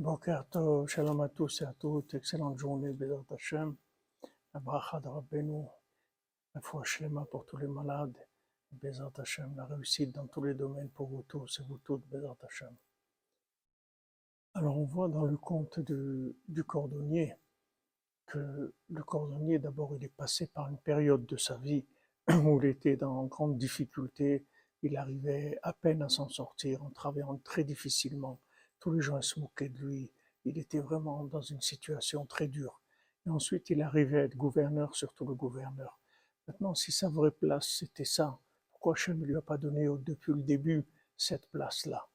Boker Tov, Shalom à tous et à toutes, excellente journée, Bézat Hashem, la bracha de Rabbeinu, la foi shlema pour tous les malades, Bézat Hashem, la réussite dans tous les domaines pour vous tous et vous toutes, Bézat Hashem. Alors on voit dans le conte du cordonnier que le cordonnier d'abord il est passé par une période de sa vie où il était dans grande difficulté, il arrivait à peine à s'en sortir en travaillant très difficilement tous les gens se moquaient de lui. Il était vraiment dans une situation très dure. Et ensuite, il arrivait à être gouverneur, surtout le gouverneur. Maintenant, si sa vraie place, c'était ça, pourquoi Hachem ne lui a pas donné depuis le début cette place-là?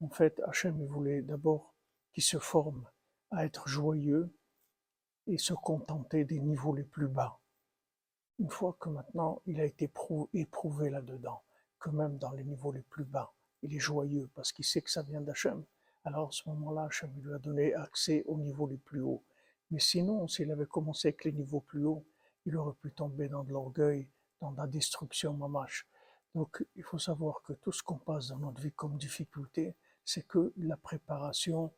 En fait, Hachem voulait d'abord qu'il se forme à être joyeux et se contenter des niveaux les plus bas. Une fois que maintenant il a été éprouvé là-dedans, que même dans les niveaux les plus bas, il est joyeux parce qu'il sait que ça vient d'Hachem, alors à ce moment-là, Hachem lui a donné accès aux niveaux les plus hauts. Mais sinon, s'il avait commencé avec les niveaux plus hauts, il aurait pu tomber dans de l'orgueil, dans la destruction mamache. Donc il faut savoir que tout ce qu'on passe dans notre vie comme difficulté, c'est que la préparation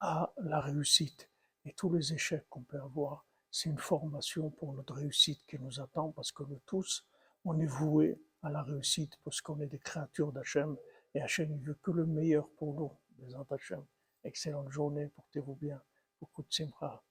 à la réussite. Et tous les échecs qu'on peut avoir, c'est une formation pour notre réussite qui nous attend parce que nous tous, on est voués à la réussite parce qu'on est des créatures d'Hachem et Hachem ne veut que le meilleur pour nous. Bézant Hachem. Excellente journée, portez-vous bien. Beaucoup de simra.